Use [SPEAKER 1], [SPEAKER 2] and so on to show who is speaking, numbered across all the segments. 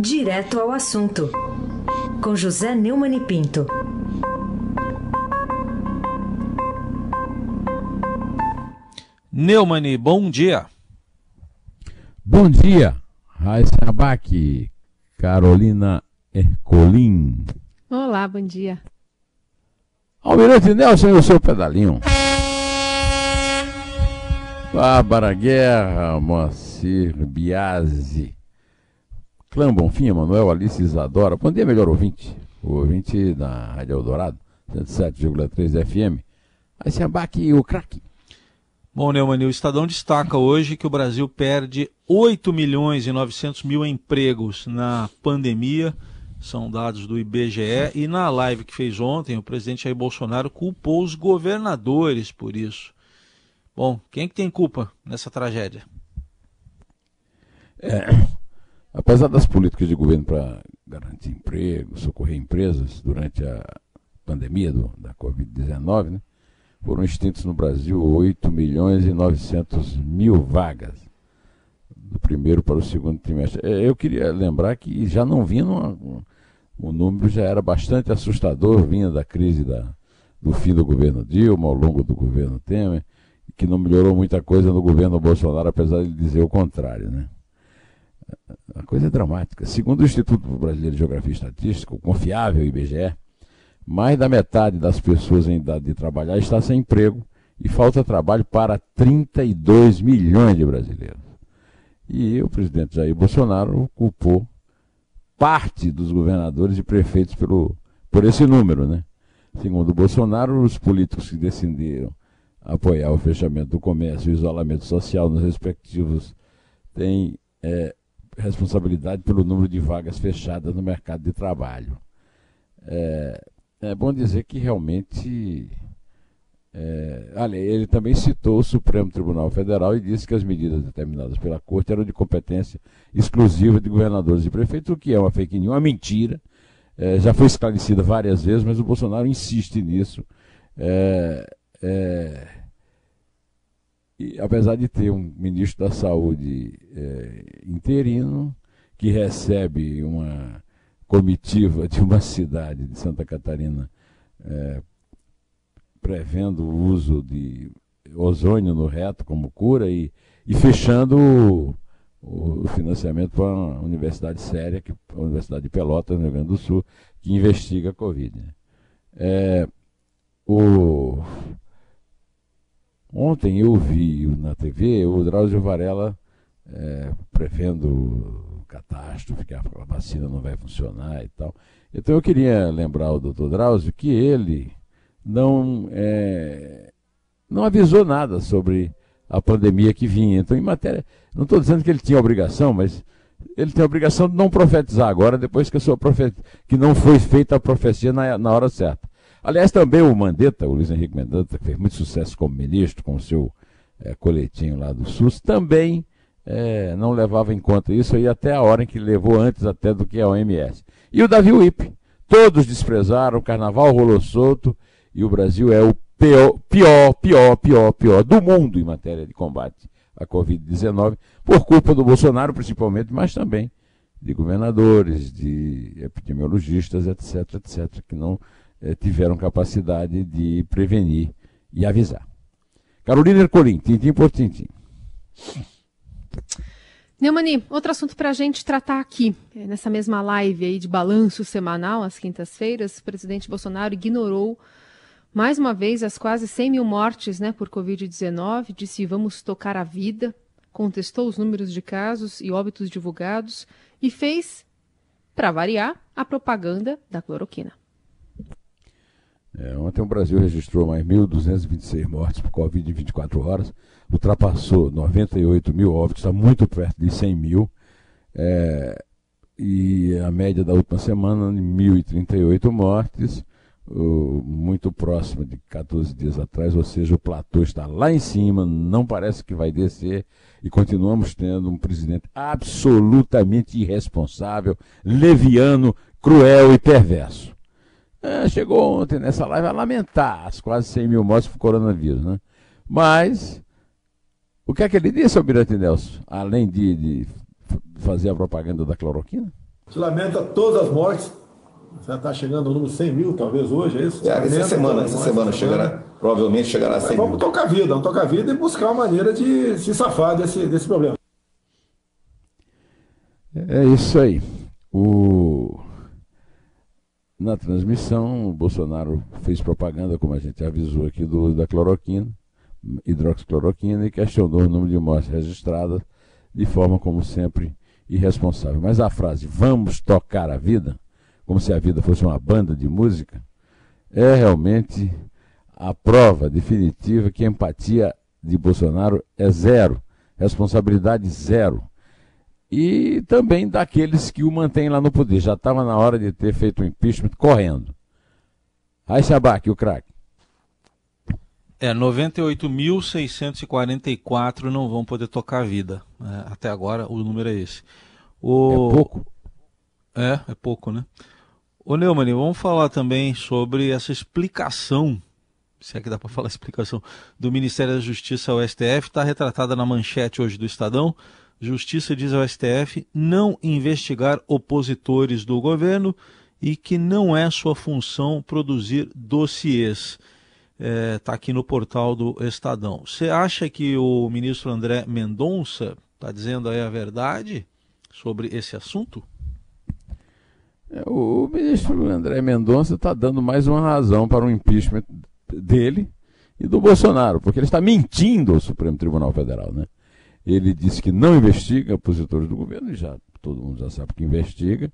[SPEAKER 1] Direto ao assunto, com José Neumann e Pinto.
[SPEAKER 2] Neumani, bom dia.
[SPEAKER 3] Bom dia, Raíssa Abac, Carolina Ercolim.
[SPEAKER 4] Olá, bom dia.
[SPEAKER 3] Almirante Nelson e o seu pedalinho. Bárbara Guerra, Moacir Biasi. Clã Bonfim, Manuel Alice Isadora. Bom dia, melhor ouvinte. O ouvinte da Rádio Eldorado, 107,3 FM. Aí se abaque o craque.
[SPEAKER 2] Bom, Neumann, o Estadão destaca hoje que o Brasil perde 8 milhões e 900 mil empregos na pandemia, são dados do IBGE, e na live que fez ontem, o presidente Jair Bolsonaro culpou os governadores por isso. Bom, quem é que tem culpa nessa tragédia?
[SPEAKER 3] É, apesar das políticas de governo para garantir emprego, socorrer empresas durante a pandemia do, da Covid-19, né, foram extintos no Brasil 8 milhões e 900 mil vagas, do primeiro para o segundo trimestre. É, eu queria lembrar que já não vinha, numa, o número já era bastante assustador, vinha da crise da, do fim do governo Dilma, ao longo do governo Temer, que não melhorou muita coisa no governo Bolsonaro, apesar de dizer o contrário. Né? A coisa é dramática. Segundo o Instituto Brasileiro de Geografia e Estatística, o confiável IBGE, mais da metade das pessoas em idade de trabalhar está sem emprego e falta trabalho para 32 milhões de brasileiros. E o presidente Jair Bolsonaro culpou parte dos governadores e prefeitos pelo, por esse número. Né? Segundo Bolsonaro, os políticos que decidiram apoiar o fechamento do comércio e o isolamento social nos respectivos têm é, responsabilidade pelo número de vagas fechadas no mercado de trabalho. É, é bom dizer que realmente. É, olha, ele também citou o Supremo Tribunal Federal e disse que as medidas determinadas pela Corte eram de competência exclusiva de governadores e prefeitos, o que é uma fake news, uma mentira. É, já foi esclarecida várias vezes, mas o Bolsonaro insiste nisso. É, é, e, apesar de ter um ministro da Saúde é, interino, que recebe uma comitiva de uma cidade de Santa Catarina é, prevendo o uso de ozônio no reto como cura e, e fechando o, o, financiamento para uma universidade séria, que, a Universidade de Pelotas, no Rio Grande do Sul, que investiga a Covid. Né? É, o, ontem eu vi na TV o Drauzio Varela é, prevendo catástrofe, que a vacina não vai funcionar e tal. Então eu queria lembrar o doutor Drauzio que ele não, é, não avisou nada sobre a pandemia que vinha. Então, em matéria. Não estou dizendo que ele tinha obrigação, mas ele tem a obrigação de não profetizar agora, depois que, a sua profet... que não foi feita a profecia na, na hora certa. Aliás, também o Mandetta, o Luiz Henrique Mandetta, que fez muito sucesso como ministro, com o seu é, coletinho lá do SUS, também é, não levava em conta isso aí até a hora em que levou antes até do que a OMS. E o Davi Wip, todos desprezaram, o carnaval rolou solto e o Brasil é o pior, pior, pior, pior, pior do mundo em matéria de combate à Covid-19, por culpa do Bolsonaro principalmente, mas também de governadores, de epidemiologistas, etc., etc., que não tiveram capacidade de prevenir e avisar. Carolina Ercolim, tintim por tintim.
[SPEAKER 4] Neumani, outro assunto para a gente tratar aqui. É, nessa mesma live aí de balanço semanal, às quintas-feiras, o presidente Bolsonaro ignorou mais uma vez as quase 100 mil mortes né, por Covid-19, disse vamos tocar a vida, contestou os números de casos e óbitos divulgados e fez, para variar, a propaganda da cloroquina.
[SPEAKER 3] É, ontem o Brasil registrou mais 1.226 mortes por Covid em 24 horas, ultrapassou 98 mil óbitos, está muito perto de 100 mil. É, e a média da última semana, 1.038 mortes, uh, muito próxima de 14 dias atrás, ou seja, o platô está lá em cima, não parece que vai descer, e continuamos tendo um presidente absolutamente irresponsável, leviano, cruel e perverso. É, chegou ontem nessa live a lamentar as quase 100 mil mortes por coronavírus, né? Mas, o que é que ele disse, Almirante Nelson? Além de, de fazer a propaganda da cloroquina?
[SPEAKER 5] Se lamenta todas as mortes. Já está chegando ao número 100 mil, talvez hoje, é isso?
[SPEAKER 6] É, essa semana, essa semana chegará, provavelmente chegará a 100
[SPEAKER 5] mil. Vamos tocar a vida, vamos tocar a vida e buscar uma maneira de se safar desse, desse problema.
[SPEAKER 3] É isso aí. O... Na transmissão, o Bolsonaro fez propaganda, como a gente avisou aqui, do da cloroquina, hidroxicloroquina, e questionou o número de mortes registradas de forma, como sempre, irresponsável. Mas a frase vamos tocar a vida, como se a vida fosse uma banda de música, é realmente a prova definitiva que a empatia de Bolsonaro é zero, responsabilidade zero e também daqueles que o mantêm lá no poder. Já estava na hora de ter feito o impeachment correndo. Aí Sabac, o craque.
[SPEAKER 2] É, 98.644 não vão poder tocar a vida. É, até agora o número é esse.
[SPEAKER 3] O... É pouco?
[SPEAKER 2] É, é pouco, né? Ô Neumann, vamos falar também sobre essa explicação, se é que dá para falar explicação, do Ministério da Justiça ao STF, está retratada na manchete hoje do Estadão. Justiça diz ao STF não investigar opositores do governo e que não é sua função produzir dossiês. Está é, tá aqui no portal do Estadão. Você acha que o ministro André Mendonça está dizendo aí a verdade sobre esse assunto?
[SPEAKER 3] É, o ministro André Mendonça está dando mais uma razão para o impeachment dele e do Bolsonaro, porque ele está mentindo ao Supremo Tribunal Federal, né? Ele disse que não investiga opositores do governo, já todo mundo já sabe que investiga,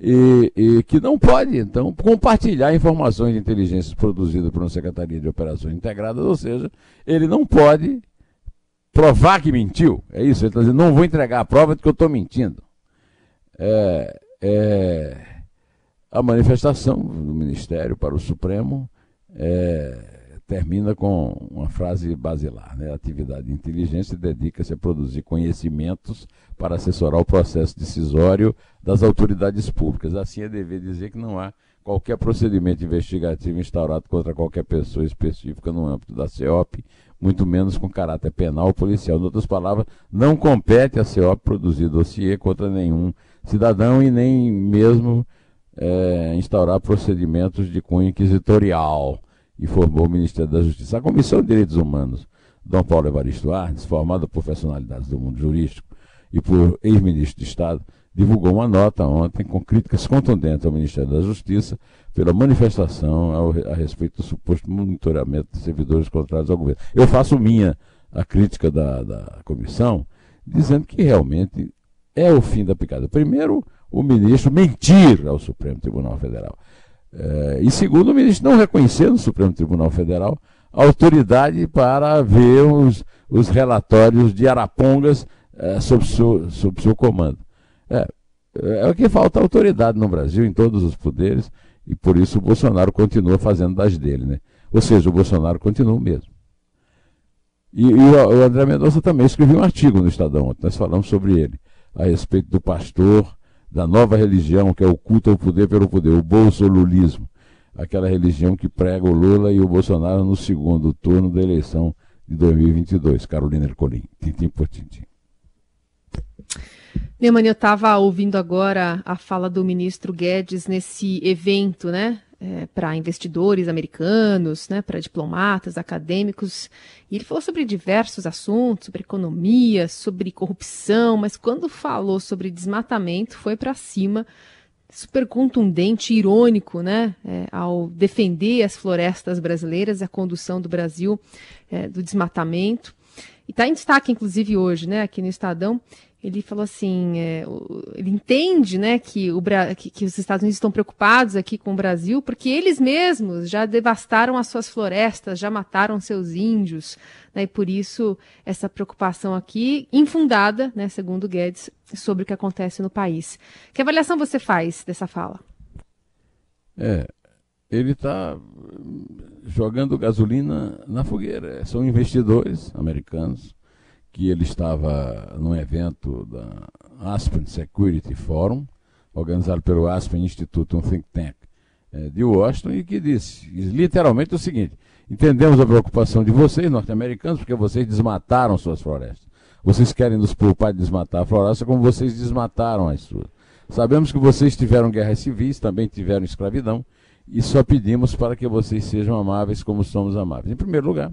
[SPEAKER 3] e, e, que não pode, então, compartilhar informações de inteligência produzidas por uma Secretaria de Operações Integradas, ou seja, ele não pode provar que mentiu. É isso, ele está dizendo, não vou entregar a prova de que eu estou mentindo. É, é, a manifestação do Ministério para o Supremo é, termina com uma frase basilar. Né? Atividade de inteligência dedica-se a produzir conhecimentos para assessorar o processo decisório das autoridades públicas. Assim é dever dizer que não há qualquer procedimento investigativo instaurado contra qualquer pessoa específica no âmbito da CEOP, muito menos com caráter penal ou policial. Em outras palavras, não compete à CEOP produzir dossiê contra nenhum cidadão e nem mesmo é, instaurar procedimentos de cunho inquisitorial informou o Ministério da Justiça. A Comissão de Direitos Humanos, Dom Paulo Evaristo Arnes, formada por personalidades do mundo jurídico e por ex-ministro de Estado, divulgou uma nota ontem com críticas contundentes ao Ministério da Justiça pela manifestação ao, a respeito do suposto monitoramento de servidores contrários ao governo. Eu faço minha a crítica da, da comissão, dizendo que realmente é o fim da picada. Primeiro, o ministro mentir ao Supremo Tribunal Federal. É, e segundo, o ministro não reconhecer no Supremo Tribunal Federal autoridade para ver os, os relatórios de Arapongas é, sob, seu, sob seu comando. É, é o que falta autoridade no Brasil, em todos os poderes, e por isso o Bolsonaro continua fazendo das dele. Né? Ou seja, o Bolsonaro continua o mesmo. E, e o, o André Mendonça também escreveu um artigo no Estadão, ontem, nós falamos sobre ele, a respeito do pastor da nova religião que é o poder pelo poder, o bolsolulismo, aquela religião que prega o Lula e o Bolsonaro no segundo turno da eleição de 2022. Carolina Ercolim, tintim por tintim.
[SPEAKER 4] Neumann, eu estava ouvindo agora a fala do ministro Guedes nesse evento, né? É, para investidores americanos, né, para diplomatas, acadêmicos. E ele falou sobre diversos assuntos, sobre economia, sobre corrupção, mas quando falou sobre desmatamento, foi para cima, super contundente, irônico, né, é, ao defender as florestas brasileiras, a condução do Brasil é, do desmatamento. E está em destaque, inclusive, hoje, né, aqui no Estadão, ele falou assim, é, ele entende, né, que, o, que, que, os Estados Unidos estão preocupados aqui com o Brasil, porque eles mesmos já devastaram as suas florestas, já mataram seus índios, né, e por isso essa preocupação aqui, infundada, né, segundo Guedes, sobre o que acontece no país. Que avaliação você faz dessa fala?
[SPEAKER 3] É, ele está jogando gasolina na fogueira. São investidores americanos que ele estava num evento da Aspen Security Forum, organizado pelo Aspen Institute, um think tank é, de Washington, e que disse literalmente o seguinte: entendemos a preocupação de vocês, norte-americanos, porque vocês desmataram suas florestas. Vocês querem nos poupar de desmatar a floresta como vocês desmataram as suas. Sabemos que vocês tiveram guerras civis, também tiveram escravidão, e só pedimos para que vocês sejam amáveis como somos amáveis. Em primeiro lugar,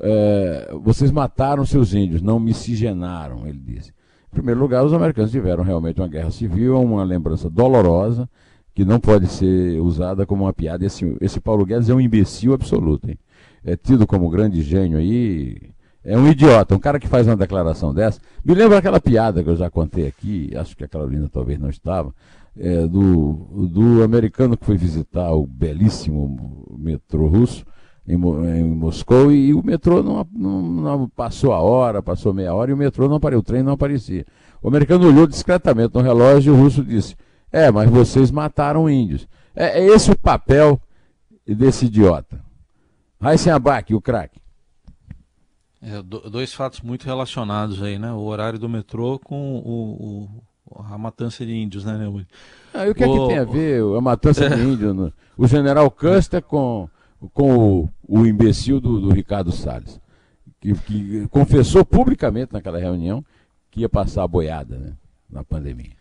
[SPEAKER 3] é, vocês mataram seus índios, não miscigenaram, ele disse. Em primeiro lugar, os americanos tiveram realmente uma guerra civil, uma lembrança dolorosa, que não pode ser usada como uma piada. Esse, esse Paulo Guedes é um imbecil absoluto. Hein? É tido como grande gênio aí. É um idiota, um cara que faz uma declaração dessa. Me lembra aquela piada que eu já contei aqui, acho que a Carolina talvez não estava, é, do, do americano que foi visitar o belíssimo metrô russo em, em Moscou e, e o metrô não, não, não, passou a hora, passou meia hora e o metrô não apareceu, o trem não aparecia. O americano olhou discretamente no relógio e o russo disse: É, mas vocês mataram índios. É, é esse o papel desse idiota. Abac, o craque.
[SPEAKER 2] É, dois fatos muito relacionados aí, né? O horário do metrô com o, o a matança de índios, né, Neumann?
[SPEAKER 3] Ah, e o que o... é que tem a ver a matança de índios? O general Custer com, com o, o imbecil do, do Ricardo Salles, que, que, confessou publicamente naquela reunião que ia passar a boiada né, na pandemia.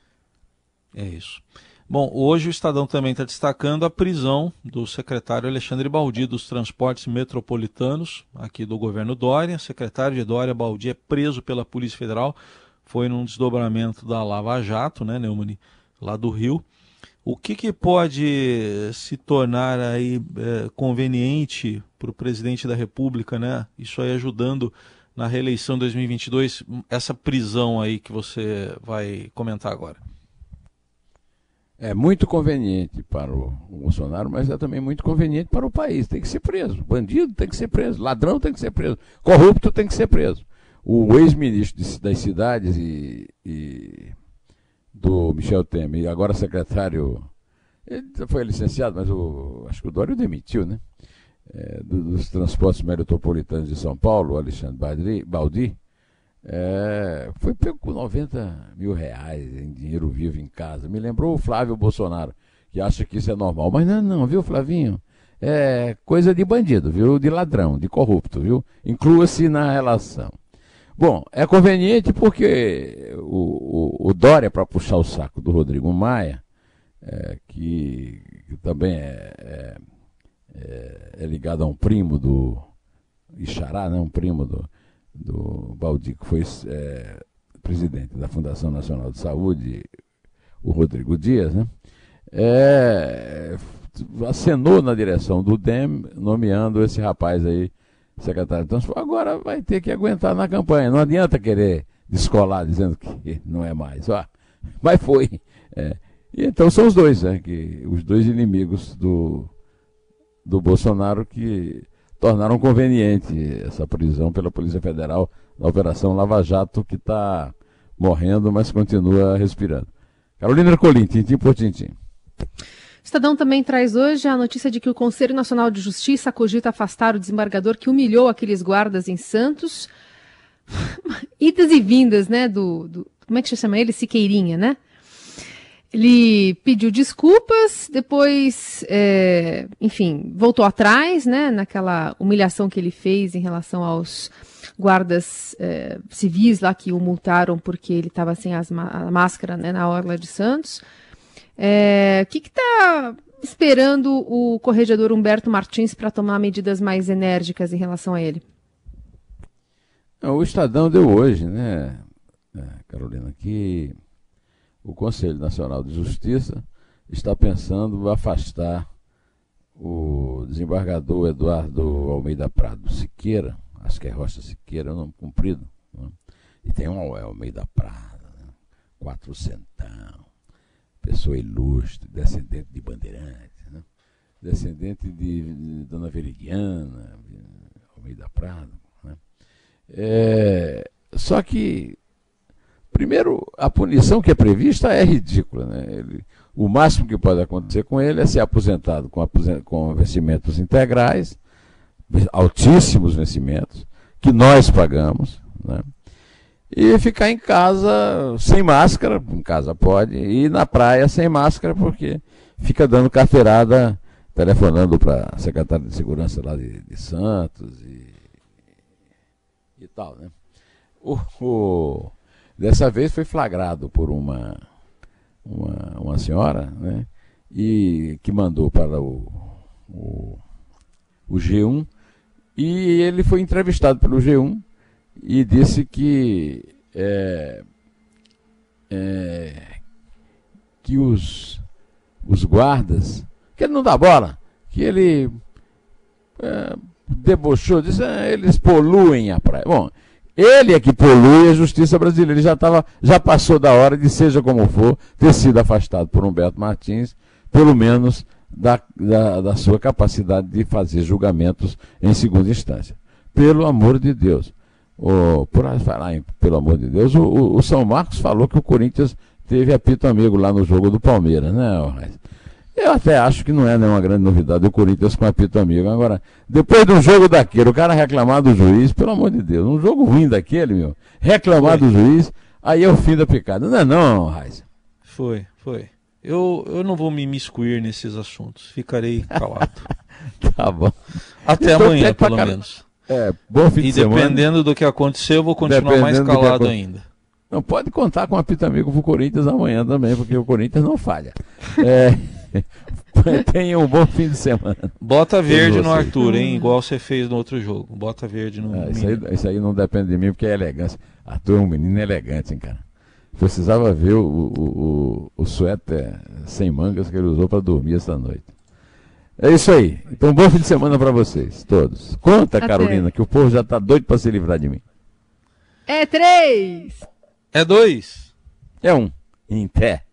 [SPEAKER 2] É isso. Bom, hoje o Estadão também está destacando a prisão do secretário Alexandre Baldi dos Transportes Metropolitanos, aqui do governo Dória. Secretário de Dória, Baldi, é preso pela Polícia Federal. Foi num desdobramento da Lava Jato, né, Neumani, lá do Rio. O que, que pode se tornar aí é, conveniente para o presidente da República, né? Isso aí ajudando na reeleição 2022, essa prisão aí que você vai comentar agora.
[SPEAKER 3] É muito conveniente para o, Bolsonaro, mas é também muito conveniente para o país. Tem que ser preso. Bandido tem que ser preso. Ladrão tem que ser preso. Corrupto tem que ser preso. O ex-ministro das cidades e, e, do Michel Temer, agora secretário, ele foi licenciado, mas o, acho que o Dório demitiu, né? É, dos transportes metropolitanos de São Paulo, Alexandre Baldi, é, foi pego com 90 mil reais em dinheiro vivo em casa. Me lembrou o Flávio Bolsonaro, que acha que isso é normal. Mas não, não, viu, Flavinho? É coisa de bandido, viu? De ladrão, de corrupto, viu? Inclua-se na relação. Bom, é conveniente porque o, o, o Dória, para puxar o saco do Rodrigo Maia, é, que, que, também é, é, é, é ligado a um primo do Ixará, né? um primo do, do Baldi, que foi é, presidente da Fundação Nacional de Saúde, o Rodrigo Dias, né? É, acenou na direção do DEM, nomeando esse rapaz aí secretário de transporte. Agora vai ter que aguentar na campanha. Não adianta querer descolar dizendo que não é mais. Ó, mas foi. É. E então são os dois, né? Que, os dois inimigos do, do Bolsonaro que tornaram conveniente essa prisão pela Polícia Federal na Operação Lava Jato, que está morrendo, mas continua respirando. Carolina Ercolim, tintim por tintim.
[SPEAKER 4] Estadão também traz hoje a notícia de que o Conselho Nacional de Justiça cogita afastar o desembargador que humilhou aqueles guardas em Santos. Idas e vindas, né, do, do, Como é que se chama ele? Siqueirinha, né? Ele pediu desculpas, depois, é, enfim, voltou atrás, né, naquela humilhação que ele fez em relação aos guardas é, civis lá que o multaram porque ele estava sem as, a máscara né, na orla de Santos. É, o que está esperando o corregedor Humberto Martins para tomar medidas mais enérgicas em relação a ele?
[SPEAKER 3] O Estadão deu hoje, né, Carolina, que o Conselho Nacional de Justiça está pensando afastar o desembargador Eduardo Almeida Prado Siqueira, acho que é Rocha Siqueira, é nome comprido, né? e tem um Almeida Prado, né? quatrocentão, pessoa ilustre, descendente de Bandeirantes, né? descendente de, de Dona Veridiana, Almeida Prado. Né? É, só que Primeiro, a punição que é prevista é ridícula. Né? Ele, o máximo que pode acontecer com ele é ser aposentado com, com vencimentos integrais, altíssimos vencimentos, que nós pagamos, né? E ficar em casa sem máscara, em casa pode, e na praia sem máscara, porque fica dando carteirada, telefonando para a secretária de segurança lá de, de Santos e, e tal. Né? O, o, Dessa vez foi flagrado por uma uma, uma senhora, né? E que mandou para o, o, o G1 e ele foi entrevistado pelo G1 e disse que é, é, que os, os guardas, que ele não dá bola, que ele é, debochou, disse, ah, eles poluem a praia. Bom, ele é que polui a justiça brasileira. Ele já, tava, já passou da hora de, seja como for, ter sido afastado por Humberto Martins, pelo menos da, da, da sua capacidade de fazer julgamentos em segunda instância. Pelo amor de Deus. O, por falar em, pelo amor de Deus, o, o, São Marcos falou que o Corinthians teve apito amigo lá no jogo do Palmeiras, né, Eu até acho que não é nenhuma grande novidade o Corinthians com apito amigo. Agora, depois de um jogo daquele, o cara reclamar do juiz, pelo amor de Deus, um jogo ruim daquele, meu, reclamar foi. do juiz, aí é o fim da picada. Não é não, Raiz.
[SPEAKER 2] Foi, foi. Eu, eu não vou me imiscuir nesses assuntos. Ficarei calado.
[SPEAKER 3] tá bom.
[SPEAKER 2] Até então, amanhã, pelo menos.
[SPEAKER 3] É, bom fim
[SPEAKER 2] e
[SPEAKER 3] de semana.
[SPEAKER 2] E dependendo do que acontecer, eu vou continuar dependendo mais calado ainda.
[SPEAKER 3] Não, pode contar com a Pita Amigo pro Corinthians amanhã também, porque o Corinthians não falha. É, tenha um bom fim de semana.
[SPEAKER 2] Bota verde no Arthur, hein? Igual você fez no outro jogo. Bota verde no.
[SPEAKER 3] É, isso, aí, isso, aí, não depende de mim, porque é elegância. Arthur é um menino elegante, hein, cara. Precisava ver o, o, o, o suéter sem mangas que ele usou para dormir esta noite. É isso aí. Então, bom fim de semana para vocês, todos. Conta, Até. Carolina, que o povo já está doido para se livrar de mim.
[SPEAKER 4] É três.
[SPEAKER 2] É dois.
[SPEAKER 3] É um. Em pé.